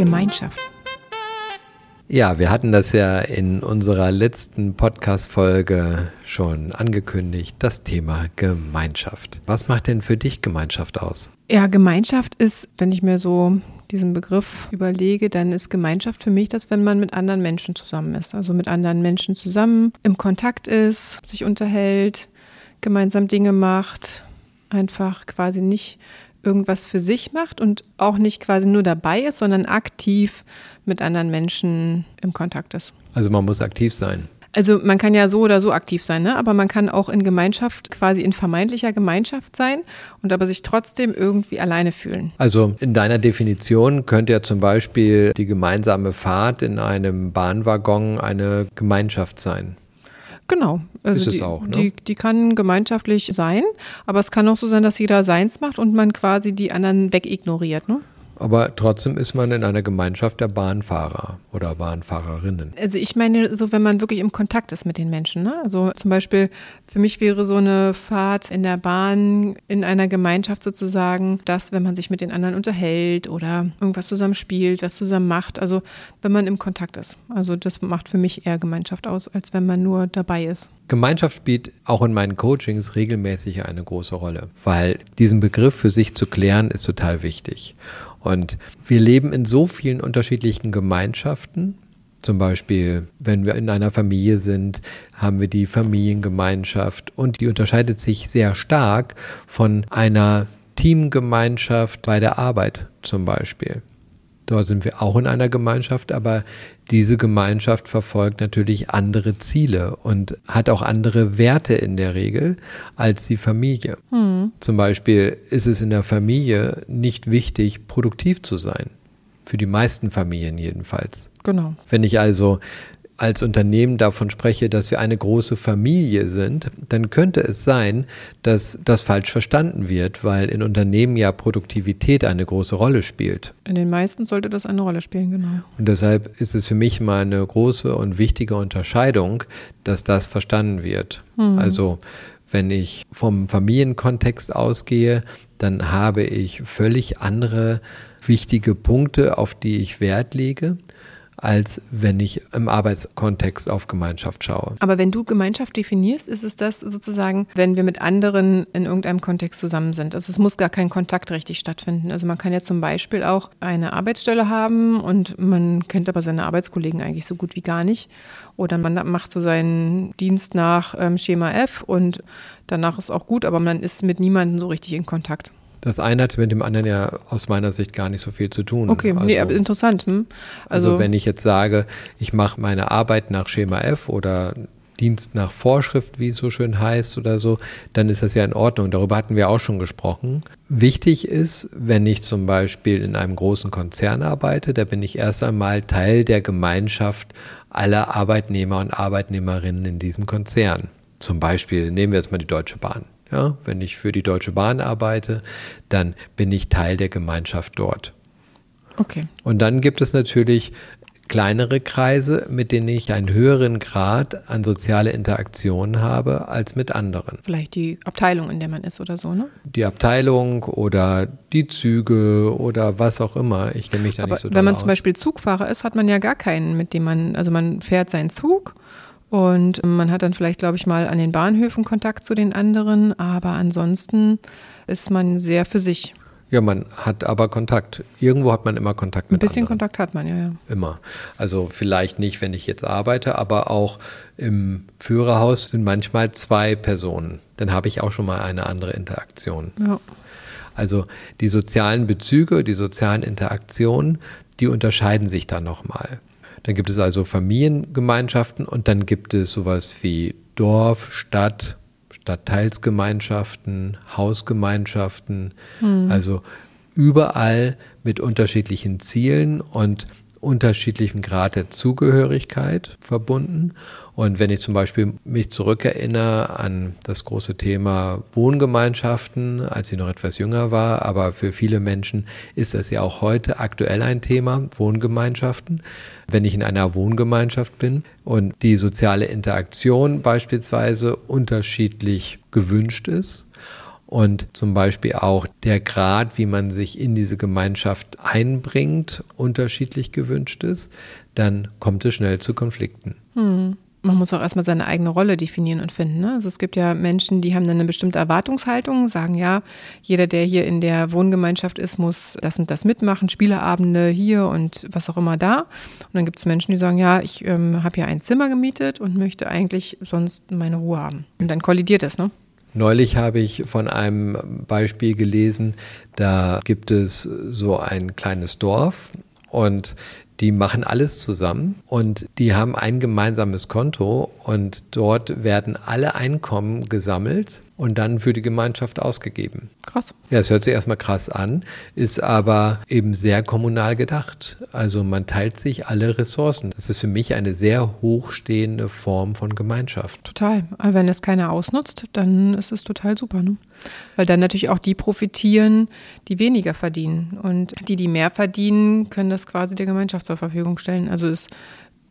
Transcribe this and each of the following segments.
Gemeinschaft. Ja, wir hatten das ja in unserer letzten Podcast-Folge schon angekündigt, das Thema Gemeinschaft. Was macht denn für dich Gemeinschaft aus? Ja, Gemeinschaft ist, wenn ich mir so diesen Begriff überlege, dann ist Gemeinschaft für mich das, wenn man mit anderen Menschen zusammen ist. Also mit anderen Menschen zusammen im Kontakt ist, sich unterhält, gemeinsam Dinge macht, einfach quasi nicht irgendwas für sich macht und auch nicht quasi nur dabei ist, sondern aktiv mit anderen Menschen im Kontakt ist. Also man muss aktiv sein. Also man kann ja so oder so aktiv sein, ne? aber man kann auch in Gemeinschaft, quasi in vermeintlicher Gemeinschaft sein und aber sich trotzdem irgendwie alleine fühlen. Also in deiner Definition könnte ja zum Beispiel die gemeinsame Fahrt in einem Bahnwaggon eine Gemeinschaft sein. Genau. Also ist es die, auch, ne? die, die kann gemeinschaftlich sein, aber es kann auch so sein, dass jeder seins macht und man quasi die anderen wegignoriert. Ne? Aber trotzdem ist man in einer Gemeinschaft der Bahnfahrer oder Bahnfahrerinnen. Also ich meine, so wenn man wirklich im Kontakt ist mit den Menschen. Ne? Also zum Beispiel für mich wäre so eine Fahrt in der Bahn in einer Gemeinschaft sozusagen, dass wenn man sich mit den anderen unterhält oder irgendwas zusammen spielt, was zusammen macht. Also wenn man im Kontakt ist. Also das macht für mich eher Gemeinschaft aus, als wenn man nur dabei ist. Gemeinschaft spielt auch in meinen Coachings regelmäßig eine große Rolle, weil diesen Begriff für sich zu klären ist total wichtig. Und wir leben in so vielen unterschiedlichen Gemeinschaften. Zum Beispiel, wenn wir in einer Familie sind, haben wir die Familiengemeinschaft und die unterscheidet sich sehr stark von einer Teamgemeinschaft bei der Arbeit zum Beispiel. Dort sind wir auch in einer Gemeinschaft, aber diese Gemeinschaft verfolgt natürlich andere Ziele und hat auch andere Werte in der Regel als die Familie. Hm. Zum Beispiel ist es in der Familie nicht wichtig, produktiv zu sein. Für die meisten Familien jedenfalls. Genau. Wenn ich also als Unternehmen davon spreche, dass wir eine große Familie sind, dann könnte es sein, dass das falsch verstanden wird, weil in Unternehmen ja Produktivität eine große Rolle spielt. In den meisten sollte das eine Rolle spielen, genau. Und deshalb ist es für mich mal eine große und wichtige Unterscheidung, dass das verstanden wird. Mhm. Also wenn ich vom Familienkontext ausgehe, dann habe ich völlig andere wichtige Punkte, auf die ich Wert lege als wenn ich im Arbeitskontext auf Gemeinschaft schaue. Aber wenn du Gemeinschaft definierst, ist es das sozusagen, wenn wir mit anderen in irgendeinem Kontext zusammen sind. Also es muss gar kein Kontakt richtig stattfinden. Also man kann ja zum Beispiel auch eine Arbeitsstelle haben und man kennt aber seine Arbeitskollegen eigentlich so gut wie gar nicht. Oder man macht so seinen Dienst nach ähm, Schema F und danach ist auch gut, aber man ist mit niemandem so richtig in Kontakt. Das eine hat mit dem anderen ja aus meiner Sicht gar nicht so viel zu tun. Okay, also, nee, interessant. Hm? Also, also, wenn ich jetzt sage, ich mache meine Arbeit nach Schema F oder Dienst nach Vorschrift, wie es so schön heißt oder so, dann ist das ja in Ordnung. Darüber hatten wir auch schon gesprochen. Wichtig ist, wenn ich zum Beispiel in einem großen Konzern arbeite, da bin ich erst einmal Teil der Gemeinschaft aller Arbeitnehmer und Arbeitnehmerinnen in diesem Konzern. Zum Beispiel nehmen wir jetzt mal die Deutsche Bahn. Ja, wenn ich für die Deutsche Bahn arbeite, dann bin ich Teil der Gemeinschaft dort. Okay. Und dann gibt es natürlich kleinere Kreise, mit denen ich einen höheren Grad an soziale Interaktion habe als mit anderen. Vielleicht die Abteilung, in der man ist oder so, ne? Die Abteilung oder die Züge oder was auch immer. Ich nehme mich da Aber nicht so Wenn man aus. zum Beispiel Zugfahrer ist, hat man ja gar keinen, mit dem man, also man fährt seinen Zug und man hat dann vielleicht, glaube ich, mal an den Bahnhöfen Kontakt zu den anderen, aber ansonsten ist man sehr für sich. Ja, man hat aber Kontakt. Irgendwo hat man immer Kontakt mit Ein bisschen anderen. Kontakt hat man, ja, ja. Immer. Also vielleicht nicht, wenn ich jetzt arbeite, aber auch im Führerhaus sind manchmal zwei Personen. Dann habe ich auch schon mal eine andere Interaktion. Ja. Also die sozialen Bezüge, die sozialen Interaktionen, die unterscheiden sich dann nochmal. Dann gibt es also Familiengemeinschaften und dann gibt es sowas wie Dorf, Stadt, Stadtteilsgemeinschaften, Hausgemeinschaften, hm. also überall mit unterschiedlichen Zielen und unterschiedlichem Grad der Zugehörigkeit verbunden. Und wenn ich zum Beispiel mich zurückerinnere an das große Thema Wohngemeinschaften, als ich noch etwas jünger war, aber für viele Menschen ist das ja auch heute aktuell ein Thema, Wohngemeinschaften. Wenn ich in einer Wohngemeinschaft bin und die soziale Interaktion beispielsweise unterschiedlich gewünscht ist, und zum Beispiel auch der Grad, wie man sich in diese Gemeinschaft einbringt, unterschiedlich gewünscht ist, dann kommt es schnell zu Konflikten. Hm. Man muss auch erstmal seine eigene Rolle definieren und finden. Ne? Also es gibt ja Menschen, die haben dann eine bestimmte Erwartungshaltung, sagen ja, jeder, der hier in der Wohngemeinschaft ist, muss das und das mitmachen, Spieleabende hier und was auch immer da. Und dann gibt es Menschen, die sagen, ja, ich ähm, habe ja ein Zimmer gemietet und möchte eigentlich sonst meine Ruhe haben. Und dann kollidiert das, ne? Neulich habe ich von einem Beispiel gelesen, da gibt es so ein kleines Dorf und die machen alles zusammen und die haben ein gemeinsames Konto und dort werden alle Einkommen gesammelt und dann für die Gemeinschaft ausgegeben. Krass. Ja, es hört sich erstmal krass an, ist aber eben sehr kommunal gedacht. Also man teilt sich alle Ressourcen. Das ist für mich eine sehr hochstehende Form von Gemeinschaft. Total. Aber wenn es keiner ausnutzt, dann ist es total super. Ne? Weil dann natürlich auch die profitieren, die weniger verdienen. Und die, die mehr verdienen, können das quasi der Gemeinschaft zur Verfügung stellen. Also ist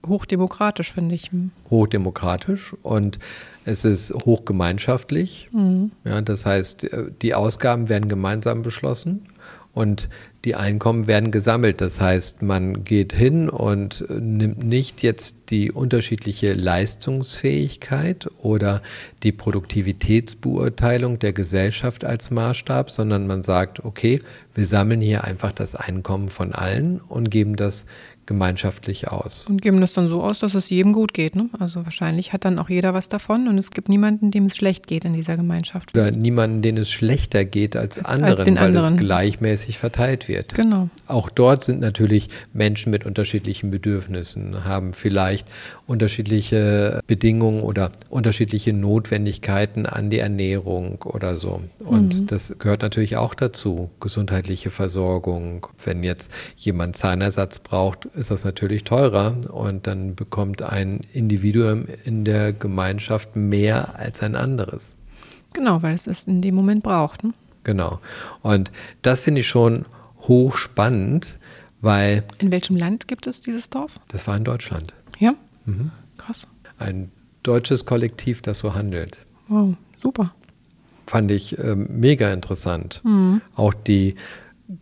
hochdemokratisch, finde ich. Hochdemokratisch und es ist hochgemeinschaftlich. Mhm. Ja, das heißt, die Ausgaben werden gemeinsam beschlossen und die Einkommen werden gesammelt. Das heißt, man geht hin und nimmt nicht jetzt die unterschiedliche Leistungsfähigkeit oder die Produktivitätsbeurteilung der Gesellschaft als Maßstab, sondern man sagt, okay, wir sammeln hier einfach das Einkommen von allen und geben das gemeinschaftlich aus. Und geben das dann so aus, dass es jedem gut geht. Ne? Also wahrscheinlich hat dann auch jeder was davon und es gibt niemanden, dem es schlecht geht in dieser Gemeinschaft. Oder niemanden, den es schlechter geht als, als anderen, als weil anderen. es gleichmäßig verteilt wird. Genau. Auch dort sind natürlich Menschen mit unterschiedlichen Bedürfnissen, haben vielleicht unterschiedliche Bedingungen oder unterschiedliche Notwendigkeiten an die Ernährung oder so. Und mhm. das gehört natürlich auch dazu, gesundheitliche Versorgung. Wenn jetzt jemand Zahnersatz braucht, ist das natürlich teurer und dann bekommt ein Individuum in der Gemeinschaft mehr als ein anderes. Genau, weil es es in dem Moment braucht. Ne? Genau. Und das finde ich schon hochspannend, weil. In welchem Land gibt es dieses Dorf? Das war in Deutschland. Mhm. Krass. Ein deutsches Kollektiv, das so handelt. Wow, super. Fand ich äh, mega interessant. Mhm. Auch die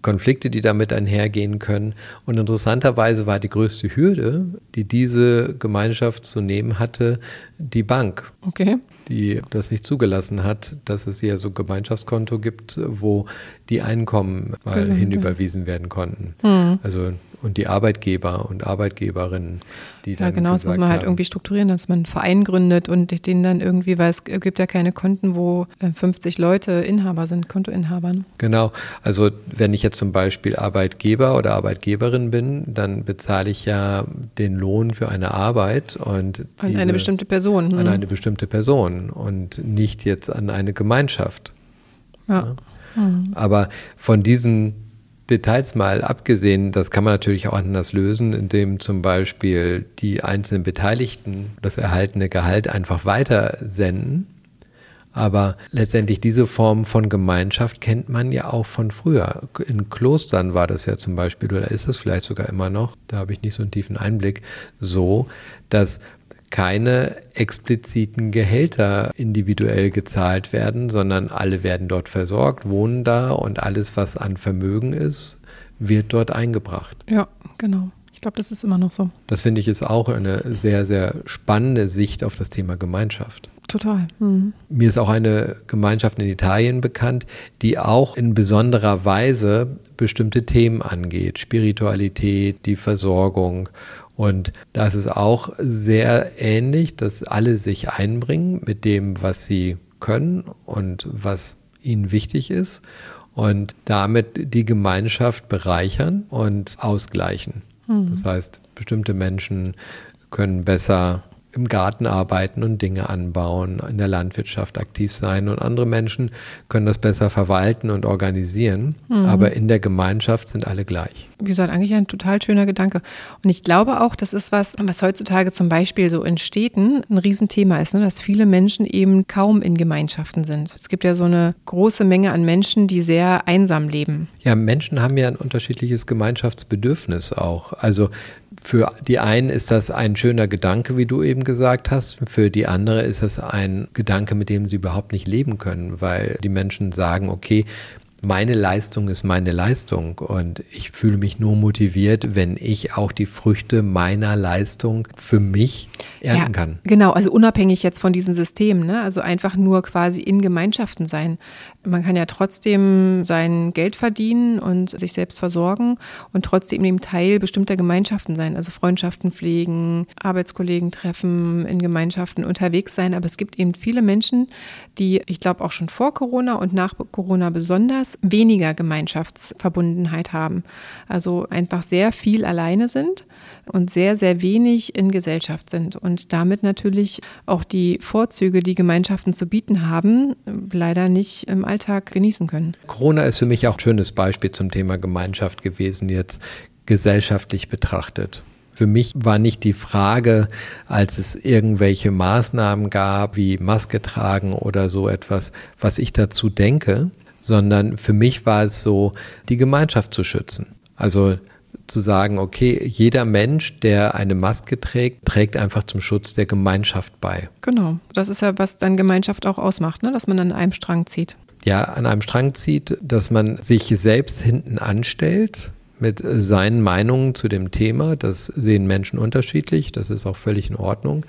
Konflikte, die damit einhergehen können. Und interessanterweise war die größte Hürde, die diese Gemeinschaft zu nehmen hatte, die Bank. Okay. Die das nicht zugelassen hat, dass es hier so ein Gemeinschaftskonto gibt, wo die Einkommen mal Gelände. hinüberwiesen werden konnten. Mhm. Also und die Arbeitgeber und Arbeitgeberinnen, die dann. Ja, genau, das muss man halt haben, irgendwie strukturieren, dass man einen Verein gründet und den dann irgendwie, weil es gibt ja keine Konten, wo 50 äh, Leute Inhaber sind, Kontoinhaber. Ne? Genau. Also, wenn ich jetzt zum Beispiel Arbeitgeber oder Arbeitgeberin bin, dann bezahle ich ja den Lohn für eine Arbeit und. An eine bestimmte Person. An hm. eine bestimmte Person und nicht jetzt an eine Gemeinschaft. Ja. ja. Mhm. Aber von diesen Details mal abgesehen, das kann man natürlich auch anders lösen, indem zum Beispiel die einzelnen Beteiligten das erhaltene Gehalt einfach weiter senden. Aber letztendlich diese Form von Gemeinschaft kennt man ja auch von früher. In Klostern war das ja zum Beispiel, oder ist es vielleicht sogar immer noch, da habe ich nicht so einen tiefen Einblick, so, dass keine expliziten Gehälter individuell gezahlt werden, sondern alle werden dort versorgt, wohnen da und alles, was an Vermögen ist, wird dort eingebracht. Ja, genau. Ich glaube, das ist immer noch so. Das finde ich ist auch eine sehr, sehr spannende Sicht auf das Thema Gemeinschaft. Total. Mhm. Mir ist auch eine Gemeinschaft in Italien bekannt, die auch in besonderer Weise bestimmte Themen angeht. Spiritualität, die Versorgung und da ist es auch sehr ähnlich, dass alle sich einbringen mit dem, was sie können und was ihnen wichtig ist und damit die Gemeinschaft bereichern und ausgleichen. Mhm. Das heißt, bestimmte Menschen können besser im Garten arbeiten und Dinge anbauen, in der Landwirtschaft aktiv sein und andere Menschen können das besser verwalten und organisieren. Mhm. Aber in der Gemeinschaft sind alle gleich. Wie gesagt, eigentlich ein total schöner Gedanke. Und ich glaube auch, das ist was, was heutzutage zum Beispiel so in Städten ein Riesenthema ist, ne? dass viele Menschen eben kaum in Gemeinschaften sind. Es gibt ja so eine große Menge an Menschen, die sehr einsam leben. Ja, Menschen haben ja ein unterschiedliches Gemeinschaftsbedürfnis auch. Also für die einen ist das ein schöner Gedanke, wie du eben gesagt hast. Für die andere ist das ein Gedanke, mit dem sie überhaupt nicht leben können, weil die Menschen sagen, okay, meine Leistung ist meine Leistung und ich fühle mich nur motiviert, wenn ich auch die Früchte meiner Leistung für mich ernten ja, kann. Genau, also unabhängig jetzt von diesen Systemen, ne? also einfach nur quasi in Gemeinschaften sein. Man kann ja trotzdem sein Geld verdienen und sich selbst versorgen und trotzdem eben Teil bestimmter Gemeinschaften sein, also Freundschaften pflegen, Arbeitskollegen treffen, in Gemeinschaften unterwegs sein. Aber es gibt eben viele Menschen, die, ich glaube auch schon vor Corona und nach Corona besonders, Alters weniger Gemeinschaftsverbundenheit haben. Also einfach sehr viel alleine sind und sehr, sehr wenig in Gesellschaft sind und damit natürlich auch die Vorzüge, die Gemeinschaften zu bieten haben, leider nicht im Alltag genießen können. Corona ist für mich auch ein schönes Beispiel zum Thema Gemeinschaft gewesen, jetzt gesellschaftlich betrachtet. Für mich war nicht die Frage, als es irgendwelche Maßnahmen gab, wie Maske tragen oder so etwas, was ich dazu denke, sondern für mich war es so, die Gemeinschaft zu schützen. Also zu sagen, okay, jeder Mensch, der eine Maske trägt, trägt einfach zum Schutz der Gemeinschaft bei. Genau, das ist ja, was dann Gemeinschaft auch ausmacht, ne? dass man an einem Strang zieht. Ja, an einem Strang zieht, dass man sich selbst hinten anstellt mit seinen Meinungen zu dem Thema. Das sehen Menschen unterschiedlich, das ist auch völlig in Ordnung.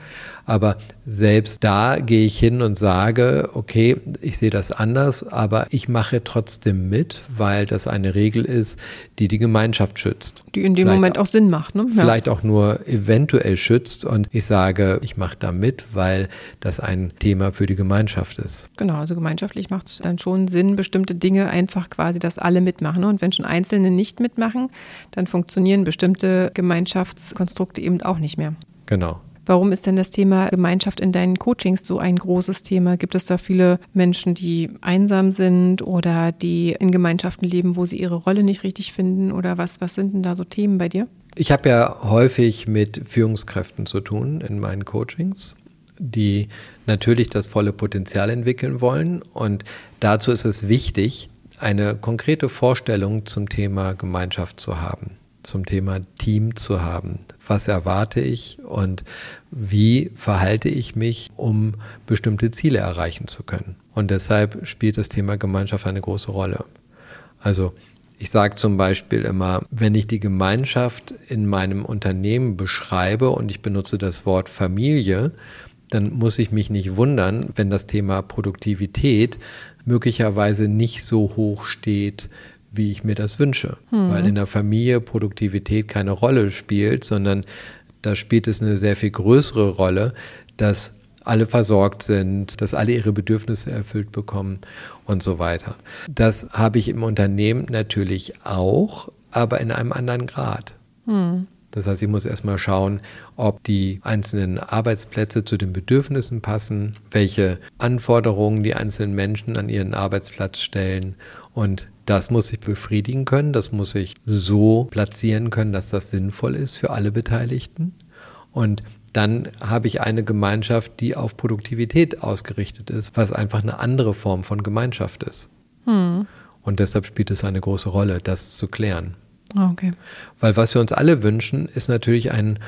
Aber selbst da gehe ich hin und sage, okay, ich sehe das anders, aber ich mache trotzdem mit, weil das eine Regel ist, die die Gemeinschaft schützt. Die in dem vielleicht Moment auch Sinn macht. Ne? Ja. Vielleicht auch nur eventuell schützt und ich sage, ich mache da mit, weil das ein Thema für die Gemeinschaft ist. Genau, also gemeinschaftlich macht es dann schon Sinn, bestimmte Dinge einfach quasi, dass alle mitmachen. Ne? Und wenn schon Einzelne nicht mitmachen, dann funktionieren bestimmte Gemeinschaftskonstrukte eben auch nicht mehr. Genau. Warum ist denn das Thema Gemeinschaft in deinen Coachings so ein großes Thema? Gibt es da viele Menschen, die einsam sind oder die in Gemeinschaften leben, wo sie ihre Rolle nicht richtig finden? Oder was, was sind denn da so Themen bei dir? Ich habe ja häufig mit Führungskräften zu tun in meinen Coachings, die natürlich das volle Potenzial entwickeln wollen. Und dazu ist es wichtig, eine konkrete Vorstellung zum Thema Gemeinschaft zu haben zum Thema Team zu haben. Was erwarte ich und wie verhalte ich mich, um bestimmte Ziele erreichen zu können? Und deshalb spielt das Thema Gemeinschaft eine große Rolle. Also ich sage zum Beispiel immer, wenn ich die Gemeinschaft in meinem Unternehmen beschreibe und ich benutze das Wort Familie, dann muss ich mich nicht wundern, wenn das Thema Produktivität möglicherweise nicht so hoch steht wie ich mir das wünsche. Hm. Weil in der Familie Produktivität keine Rolle spielt, sondern da spielt es eine sehr viel größere Rolle, dass alle versorgt sind, dass alle ihre Bedürfnisse erfüllt bekommen und so weiter. Das habe ich im Unternehmen natürlich auch, aber in einem anderen Grad. Hm. Das heißt, ich muss erstmal schauen, ob die einzelnen Arbeitsplätze zu den Bedürfnissen passen, welche Anforderungen die einzelnen Menschen an ihren Arbeitsplatz stellen und das muss ich befriedigen können, das muss ich so platzieren können, dass das sinnvoll ist für alle Beteiligten. Und dann habe ich eine Gemeinschaft, die auf Produktivität ausgerichtet ist, was einfach eine andere Form von Gemeinschaft ist. Hm. Und deshalb spielt es eine große Rolle, das zu klären. Okay. Weil was wir uns alle wünschen, ist natürlich ein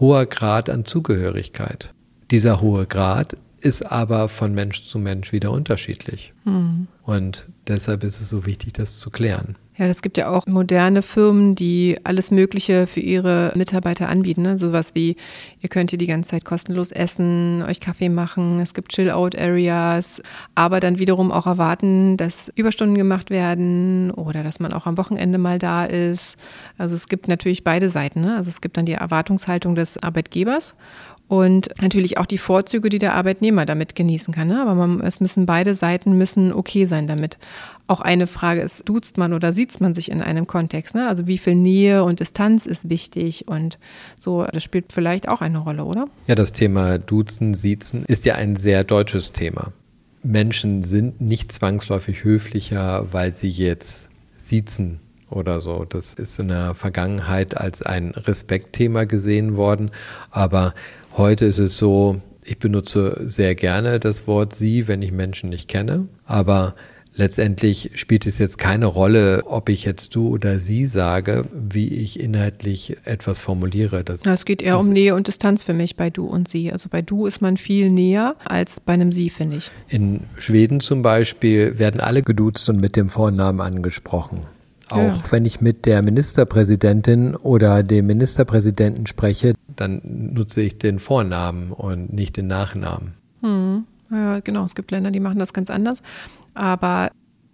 hoher Grad an Zugehörigkeit. Dieser hohe Grad ist aber von Mensch zu Mensch wieder unterschiedlich. Mhm. Und deshalb ist es so wichtig, das zu klären. Ja, es gibt ja auch moderne Firmen, die alles Mögliche für ihre Mitarbeiter anbieten. Ne? Sowas wie, ihr könnt hier die ganze Zeit kostenlos essen, euch Kaffee machen, es gibt Chill-Out-Areas, aber dann wiederum auch erwarten, dass Überstunden gemacht werden oder dass man auch am Wochenende mal da ist. Also es gibt natürlich beide Seiten. Ne? Also es gibt dann die Erwartungshaltung des Arbeitgebers und natürlich auch die Vorzüge, die der Arbeitnehmer damit genießen kann. Ne? Aber man, es müssen beide Seiten müssen okay sein damit. Auch eine Frage ist, duzt man oder sieht man sich in einem Kontext? Ne? Also wie viel Nähe und Distanz ist wichtig und so, das spielt vielleicht auch eine Rolle, oder? Ja, das Thema Duzen, Siezen ist ja ein sehr deutsches Thema. Menschen sind nicht zwangsläufig höflicher, weil sie jetzt siezen oder so. Das ist in der Vergangenheit als ein Respektthema gesehen worden. Aber heute ist es so, ich benutze sehr gerne das Wort Sie, wenn ich Menschen nicht kenne. Aber Letztendlich spielt es jetzt keine Rolle, ob ich jetzt du oder sie sage, wie ich inhaltlich etwas formuliere. Das, es geht eher um Nähe und Distanz für mich bei du und sie. Also bei du ist man viel näher als bei einem sie, finde ich. In Schweden zum Beispiel werden alle geduzt und mit dem Vornamen angesprochen. Auch ja. wenn ich mit der Ministerpräsidentin oder dem Ministerpräsidenten spreche, dann nutze ich den Vornamen und nicht den Nachnamen. Hm. Ja, genau. Es gibt Länder, die machen das ganz anders. Aber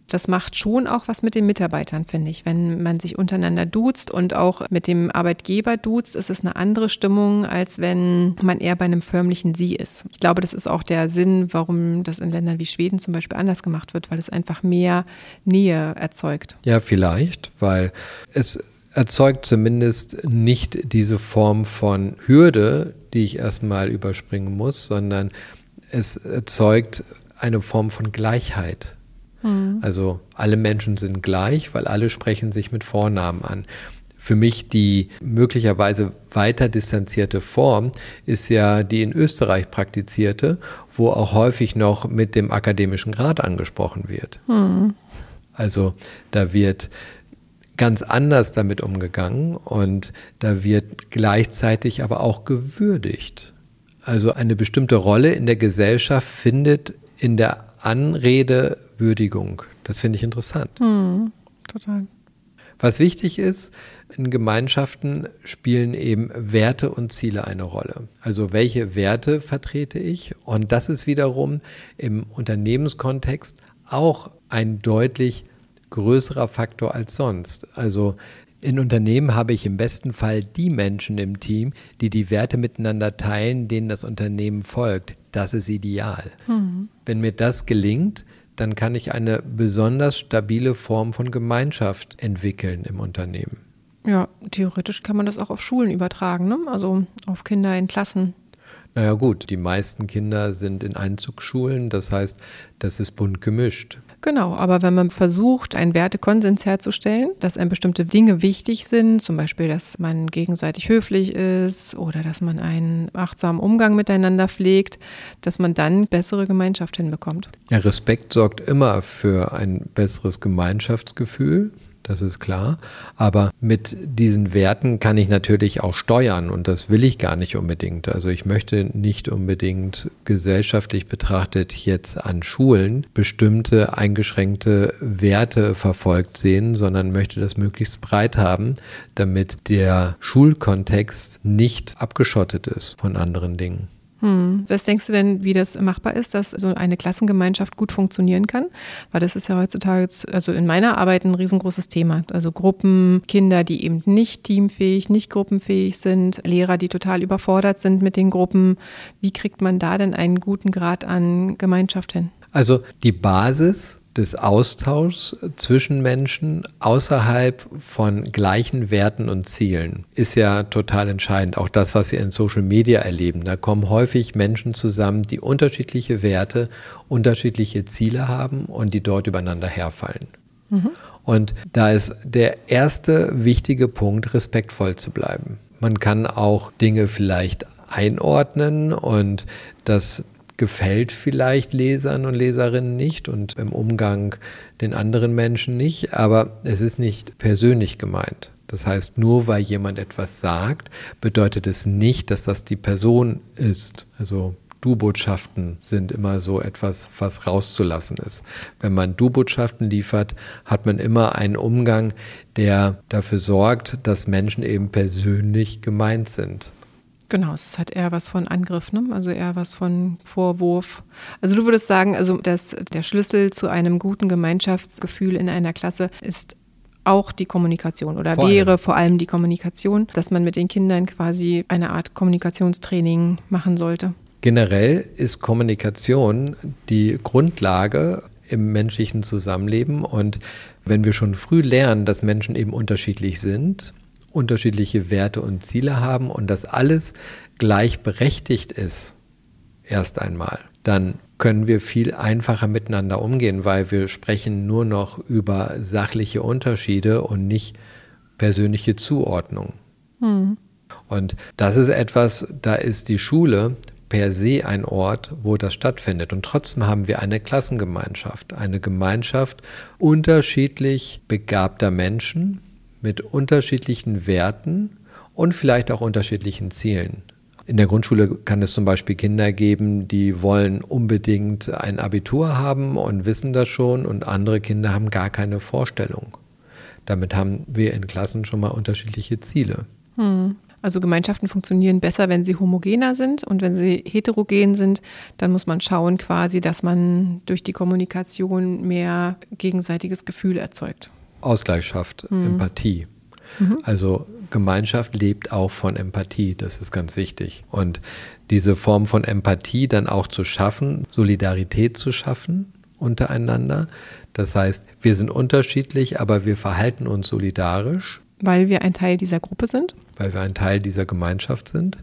das macht schon auch was mit den Mitarbeitern, finde ich. Wenn man sich untereinander duzt und auch mit dem Arbeitgeber duzt, ist es eine andere Stimmung, als wenn man eher bei einem förmlichen Sie ist. Ich glaube, das ist auch der Sinn, warum das in Ländern wie Schweden zum Beispiel anders gemacht wird, weil es einfach mehr Nähe erzeugt. Ja, vielleicht, weil es erzeugt zumindest nicht diese Form von Hürde, die ich erstmal überspringen muss, sondern es erzeugt eine Form von Gleichheit. Mhm. Also alle Menschen sind gleich, weil alle sprechen sich mit Vornamen an. Für mich die möglicherweise weiter distanzierte Form ist ja die in Österreich praktizierte, wo auch häufig noch mit dem akademischen Grad angesprochen wird. Mhm. Also da wird ganz anders damit umgegangen und da wird gleichzeitig aber auch gewürdigt. Also eine bestimmte Rolle in der Gesellschaft findet in der Anrede Würdigung. Das finde ich interessant. Hm, total. Was wichtig ist, in Gemeinschaften spielen eben Werte und Ziele eine Rolle. Also welche Werte vertrete ich? Und das ist wiederum im Unternehmenskontext auch ein deutlich größerer Faktor als sonst. Also in Unternehmen habe ich im besten Fall die Menschen im Team, die die Werte miteinander teilen, denen das Unternehmen folgt. Das ist ideal. Mhm. Wenn mir das gelingt, dann kann ich eine besonders stabile Form von Gemeinschaft entwickeln im Unternehmen. Ja, theoretisch kann man das auch auf Schulen übertragen, ne? also auf Kinder in Klassen. Naja gut, die meisten Kinder sind in Einzugsschulen, das heißt, das ist bunt gemischt. Genau, aber wenn man versucht, einen Wertekonsens herzustellen, dass einem bestimmte Dinge wichtig sind, zum Beispiel, dass man gegenseitig höflich ist oder dass man einen achtsamen Umgang miteinander pflegt, dass man dann bessere Gemeinschaft hinbekommt. Ja, Respekt sorgt immer für ein besseres Gemeinschaftsgefühl das ist klar. Aber mit diesen Werten kann ich natürlich auch steuern und das will ich gar nicht unbedingt. Also ich möchte nicht unbedingt gesellschaftlich betrachtet jetzt an Schulen bestimmte eingeschränkte Werte verfolgt sehen, sondern möchte das möglichst breit haben, damit der Schulkontext nicht abgeschottet ist von anderen Dingen. Hm. Was denkst du denn, wie das machbar ist, dass so eine Klassengemeinschaft gut funktionieren kann? Weil das ist ja heutzutage, also in meiner Arbeit ein riesengroßes Thema. Also Gruppen, Kinder, die eben nicht teamfähig, nicht gruppenfähig sind, Lehrer, die total überfordert sind mit den Gruppen. Wie kriegt man da denn einen guten Grad an Gemeinschaft hin? Also die Basis des Austauschs zwischen Menschen außerhalb von gleichen Werten und Zielen ist ja total entscheidend. Auch das, was wir in Social Media erleben. Da kommen häufig Menschen zusammen, die unterschiedliche Werte, unterschiedliche Ziele haben und die dort übereinander herfallen. Mhm. Und da ist der erste wichtige Punkt, respektvoll zu bleiben. Man kann auch Dinge vielleicht einordnen und das gefällt vielleicht Lesern und Leserinnen nicht und im Umgang den anderen Menschen nicht, aber es ist nicht persönlich gemeint. Das heißt, nur weil jemand etwas sagt, bedeutet es nicht, dass das die Person ist. Also Du-Botschaften sind immer so etwas, was rauszulassen ist. Wenn man Du-Botschaften liefert, hat man immer einen Umgang, der dafür sorgt, dass Menschen eben persönlich gemeint sind. Genau, es hat eher was von Angriff, ne? also eher was von Vorwurf. Also du würdest sagen, also dass der Schlüssel zu einem guten Gemeinschaftsgefühl in einer Klasse ist auch die Kommunikation oder Vor wäre allem. vor allem die Kommunikation, dass man mit den Kindern quasi eine Art Kommunikationstraining machen sollte. Generell ist Kommunikation die Grundlage im menschlichen Zusammenleben und wenn wir schon früh lernen, dass Menschen eben unterschiedlich sind, unterschiedliche Werte und Ziele haben und dass alles gleichberechtigt ist, erst einmal, dann können wir viel einfacher miteinander umgehen, weil wir sprechen nur noch über sachliche Unterschiede und nicht persönliche Zuordnung. Und das ist etwas, da ist die Schule per se ein Ort, wo das stattfindet. Und trotzdem haben wir eine Klassengemeinschaft, eine Gemeinschaft unterschiedlich begabter Menschen mit unterschiedlichen Werten und vielleicht auch unterschiedlichen Zielen. In der Grundschule kann es zum Beispiel Kinder geben, die wollen unbedingt ein Abitur haben und wissen das schon und andere Kinder haben gar keine Vorstellung. Damit haben wir in Klassen schon mal unterschiedliche Ziele. Also Gemeinschaften funktionieren besser, wenn sie homogener sind und wenn sie heterogen sind, dann muss man schauen quasi, dass man durch die Kommunikation mehr gegenseitiges Gefühl erzeugt. Ausgleich schafft, Empathie. Also Gemeinschaft lebt auch von Empathie, das ist ganz wichtig. Und diese Form von Empathie dann auch zu schaffen, Solidarität zu schaffen untereinander. Das heißt, wir sind unterschiedlich, aber wir verhalten uns solidarisch, Weil wir ein Teil dieser Gruppe sind. weil wir ein Teil dieser Gemeinschaft sind.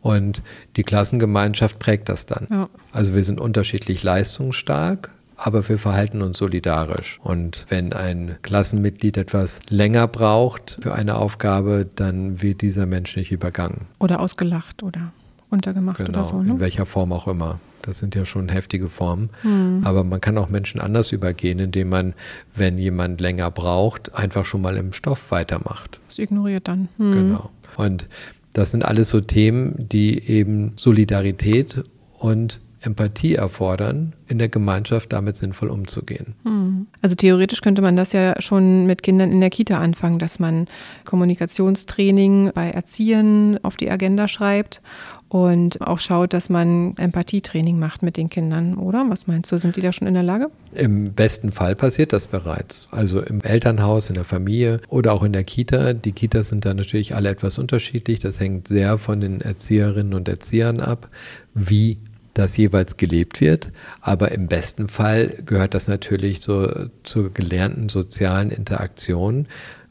Und die Klassengemeinschaft prägt das dann. Ja. Also wir sind unterschiedlich leistungsstark, aber wir verhalten uns solidarisch. Und wenn ein Klassenmitglied etwas länger braucht für eine Aufgabe, dann wird dieser Mensch nicht übergangen. Oder ausgelacht oder untergemacht Genau, oder so. in Ne? welcher Form auch immer. Das sind ja schon heftige Formen. Hm. Aber man kann auch Menschen anders übergehen, indem man, wenn jemand länger braucht, einfach schon mal im Stoff weitermacht. Das ignoriert dann. Hm. Genau. Und das sind alles so Themen, die eben Solidarität und Empathie erfordern, in der Gemeinschaft damit sinnvoll umzugehen. Also theoretisch könnte man das ja schon mit Kindern in der Kita anfangen, dass man Kommunikationstraining bei Erziehern auf die Agenda schreibt und auch schaut, dass man Empathietraining macht mit den Kindern, oder? Was meinst du, sind die da schon in der Lage? Im besten Fall passiert das bereits. Also im Elternhaus, in der Familie oder auch in der Kita. Die Kitas sind da natürlich alle etwas unterschiedlich. Das hängt sehr von den Erzieherinnen und Erziehern ab, wie das jeweils gelebt wird. Aber im besten Fall gehört das natürlich so zur gelernten sozialen Interaktion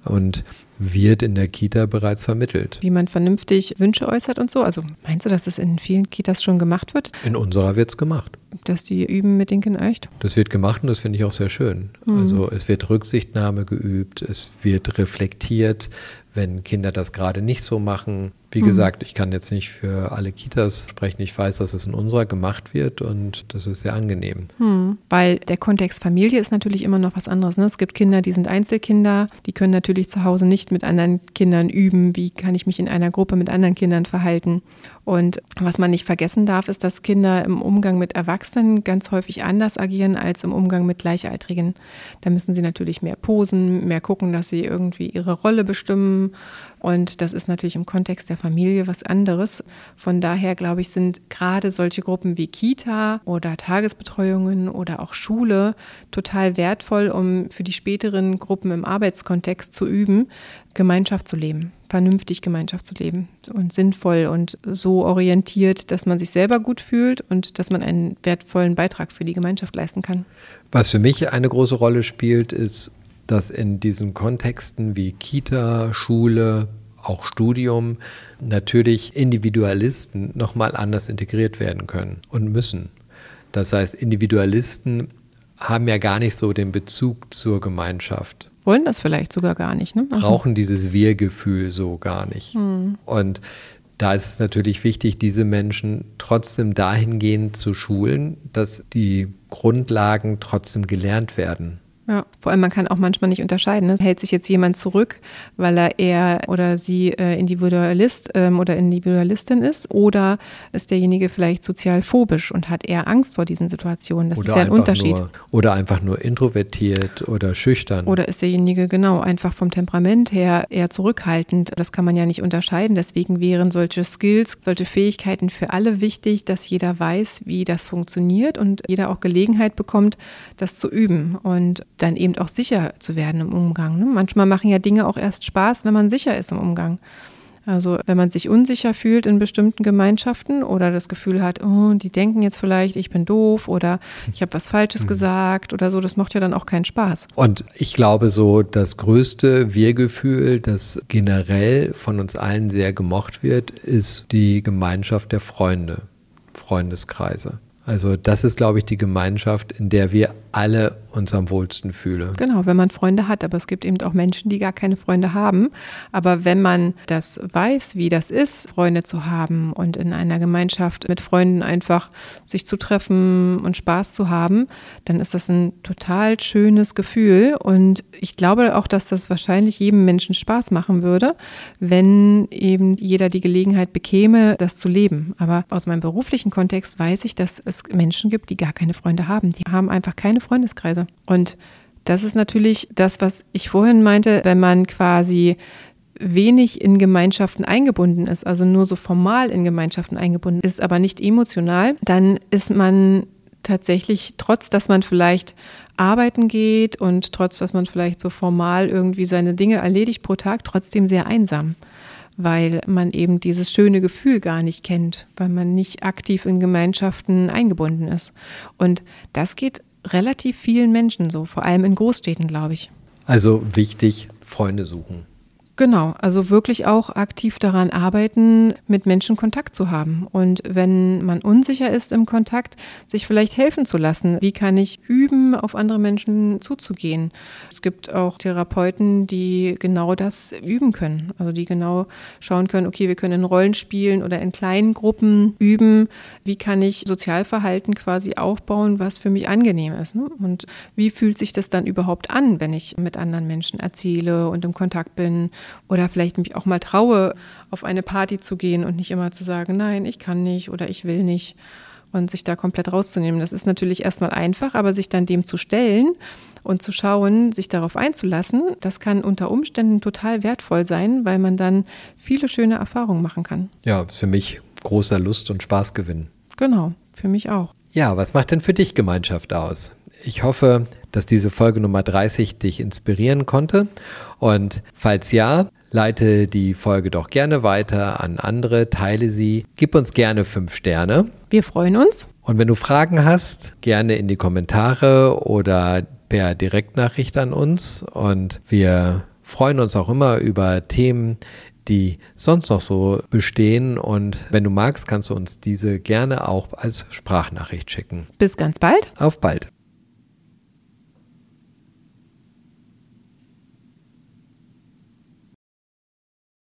und wird in der Kita bereits vermittelt. Wie man vernünftig Wünsche äußert und so? Also meinst du, dass das in vielen Kitas schon gemacht wird, In unserer wird es gemacht. dass die üben mit den Kindern echt? Das wird gemacht und das finde ich auch sehr schön. Also es wird Rücksichtnahme geübt, es wird reflektiert, wenn Kinder das gerade nicht so machen. Wie gesagt, ich kann jetzt nicht für alle Kitas sprechen. Ich weiß, dass es in unserer gemacht wird und das ist sehr angenehm. Hm, weil der Kontext Familie ist natürlich immer noch was anderes. Ne? Es gibt Kinder, die sind Einzelkinder, die können natürlich zu Hause nicht mit anderen Kindern üben, wie kann ich mich in einer Gruppe mit anderen Kindern verhalten. Und was man nicht vergessen darf, ist, dass Kinder im Umgang mit Erwachsenen ganz häufig anders agieren als im Umgang mit Gleichaltrigen. Da müssen sie natürlich mehr posen, mehr gucken, dass sie irgendwie ihre Rolle bestimmen. Und das ist natürlich im Kontext der Familie was anderes. Von daher, glaube ich, sind gerade solche Gruppen wie Kita oder Tagesbetreuungen oder auch Schule total wertvoll, um für die späteren Gruppen im Arbeitskontext zu üben, Gemeinschaft zu leben, vernünftig Gemeinschaft zu leben und sinnvoll und so orientiert, dass man sich selber gut fühlt und dass man einen wertvollen Beitrag für die Gemeinschaft leisten kann. Was für mich eine große Rolle spielt, ist, dass in diesen Kontexten wie Kita, Schule, auch Studium natürlich Individualisten nochmal anders integriert werden können und müssen. Das heißt, Individualisten haben ja gar nicht so den Bezug zur Gemeinschaft, Wollen das vielleicht sogar gar nicht. Ne? Also- brauchen dieses Wir-Gefühl so gar nicht. Und da ist es natürlich wichtig, diese Menschen trotzdem dahingehend zu schulen, dass die Grundlagen trotzdem gelernt werden. Ja, vor allem man kann auch manchmal nicht unterscheiden. Ne? Hält sich jetzt jemand zurück, weil er er oder sie äh, Individualist ähm, oder Individualistin ist, oder ist derjenige vielleicht sozial phobisch und hat eher Angst vor diesen Situationen? Das ist ja ein Unterschied. Nur, oder einfach nur introvertiert oder schüchtern. Oder ist derjenige genau einfach vom Temperament her eher zurückhaltend? Das kann man ja nicht unterscheiden. Deswegen wären solche Skills, solche Fähigkeiten für alle wichtig, dass jeder weiß, wie das funktioniert und jeder auch Gelegenheit bekommt, das zu üben. Und dann eben auch sicher zu werden im Umgang. Ne? Manchmal machen ja Dinge auch erst Spaß, wenn man sicher ist im Umgang. Also wenn man sich unsicher fühlt in bestimmten Gemeinschaften oder das Gefühl hat, oh, die denken jetzt vielleicht, ich bin doof oder ich habe was Falsches mhm. gesagt oder so, das macht ja dann auch keinen Spaß. Und ich glaube so, das größte Wir-Gefühl, das generell von uns allen sehr gemocht wird, ist die Gemeinschaft der Freunde, Freundeskreise. Also das ist, glaube ich, die Gemeinschaft, in der wir alle uns am wohlsten fühle. Genau, wenn man Freunde hat, aber es gibt eben auch Menschen, die gar keine Freunde haben. Aber wenn man das weiß, wie das ist, Freunde zu haben und in einer Gemeinschaft mit Freunden einfach sich zu treffen und Spaß zu haben, dann ist das ein total schönes Gefühl. Und ich glaube auch, dass das wahrscheinlich jedem Menschen Spaß machen würde, wenn eben jeder die Gelegenheit bekäme, das zu leben. Aber aus meinem beruflichen Kontext weiß ich, dass es Menschen gibt, die gar keine Freunde haben. Die haben einfach keine Freundeskreise. Und das ist natürlich das, was ich vorhin meinte, wenn man quasi wenig in Gemeinschaften eingebunden ist, also nur so formal in Gemeinschaften eingebunden ist, aber nicht emotional, dann ist man tatsächlich, trotz dass man vielleicht arbeiten geht und trotz dass man vielleicht so formal irgendwie seine Dinge erledigt pro Tag, trotzdem sehr einsam, weil man eben dieses schöne Gefühl gar nicht kennt, weil man nicht aktiv in Gemeinschaften eingebunden ist. Und das geht relativ vielen Menschen so, vor allem in Großstädten, glaube ich. Also wichtig, Freunde suchen. Genau, also wirklich auch aktiv daran arbeiten, mit Menschen Kontakt zu haben. Und wenn man unsicher ist im Kontakt, sich vielleicht helfen zu lassen. Wie kann ich üben, auf andere Menschen zuzugehen? Es gibt auch Therapeuten, die genau das üben können. Also die genau schauen können, okay, wir können in Rollen spielen oder in kleinen Gruppen üben. Wie kann ich Sozialverhalten quasi aufbauen, was für mich angenehm ist? Ne? Und wie fühlt sich das dann überhaupt an, wenn ich mit anderen Menschen erzähle und im Kontakt bin? Oder vielleicht mich auch mal traue, auf eine Party zu gehen und nicht immer zu sagen, nein, ich kann nicht oder ich will nicht und sich da komplett rauszunehmen. Das ist natürlich erstmal einfach, aber sich dann dem zu stellen und zu schauen, sich darauf einzulassen, das kann unter Umständen total wertvoll sein, weil man dann viele schöne Erfahrungen machen kann. Ja, für mich großer Lust und Spaßgewinn. Genau, für mich auch. Ja, was macht denn für dich Gemeinschaft aus? Ich hoffe, dass diese Folge Nummer 30 dich inspirieren konnte. Und falls ja, leite die Folge doch gerne weiter an andere, teile sie, gib uns gerne fünf Sterne. Wir freuen uns. Und wenn du Fragen hast, gerne in die Kommentare oder per Direktnachricht an uns. Und wir freuen uns auch immer über Themen, die sonst noch so bestehen. Und wenn du magst, kannst du uns diese gerne auch als Sprachnachricht schicken. Bis ganz bald. Auf bald.